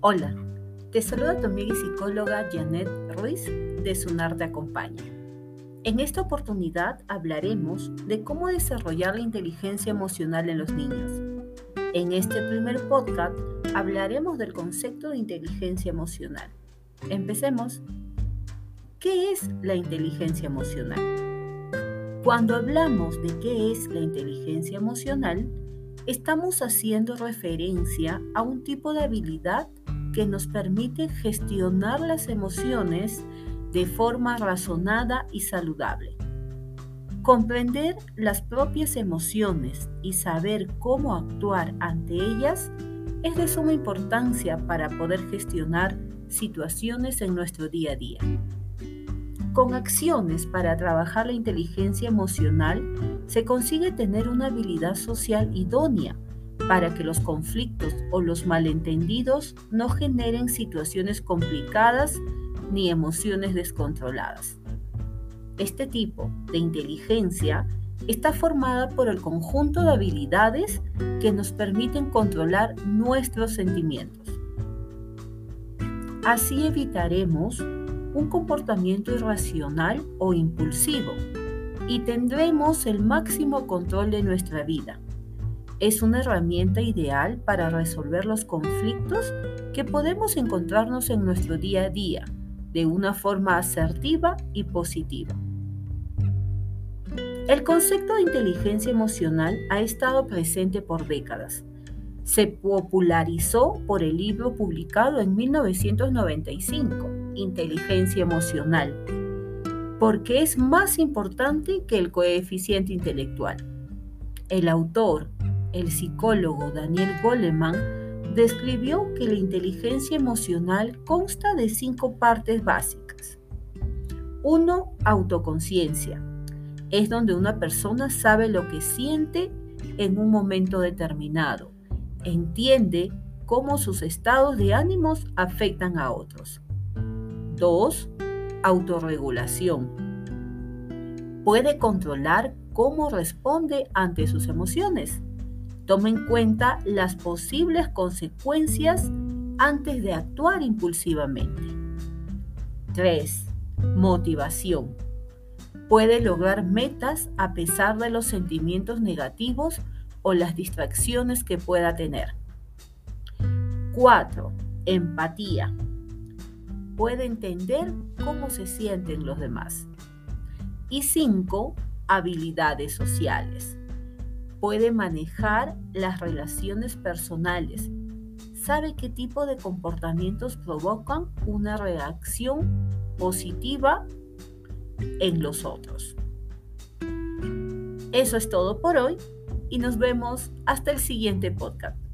Hola, te saluda tu amiga y psicóloga Janet Ruiz de Sunar Te Acompaña. En esta oportunidad hablaremos de cómo desarrollar la inteligencia emocional en los niños. En este primer podcast hablaremos del concepto de inteligencia emocional. Empecemos. ¿Qué es la inteligencia emocional? Cuando hablamos de qué es la inteligencia emocional, estamos haciendo referencia a un tipo de habilidad que nos permite gestionar las emociones de forma razonada y saludable. Comprender las propias emociones y saber cómo actuar ante ellas es de suma importancia para poder gestionar situaciones en nuestro día a día. Con acciones para trabajar la inteligencia emocional se consigue tener una habilidad social idónea para que los conflictos o los malentendidos no generen situaciones complicadas ni emociones descontroladas. Este tipo de inteligencia está formada por el conjunto de habilidades que nos permiten controlar nuestros sentimientos. Así evitaremos un comportamiento irracional o impulsivo y tendremos el máximo control de nuestra vida. Es una herramienta ideal para resolver los conflictos que podemos encontrarnos en nuestro día a día de una forma asertiva y positiva. El concepto de inteligencia emocional ha estado presente por décadas. Se popularizó por el libro publicado en 1995, Inteligencia Emocional, porque es más importante que el coeficiente intelectual. El autor, el psicólogo Daniel Goleman, describió que la inteligencia emocional consta de cinco partes básicas. 1. Autoconciencia. Es donde una persona sabe lo que siente en un momento determinado. Entiende cómo sus estados de ánimos afectan a otros. 2. Autorregulación. Puede controlar cómo responde ante sus emociones. Toma en cuenta las posibles consecuencias antes de actuar impulsivamente. 3. Motivación. Puede lograr metas a pesar de los sentimientos negativos o las distracciones que pueda tener. 4. Empatía. Puede entender cómo se sienten los demás. Y 5. Habilidades sociales puede manejar las relaciones personales, sabe qué tipo de comportamientos provocan una reacción positiva en los otros. Eso es todo por hoy y nos vemos hasta el siguiente podcast.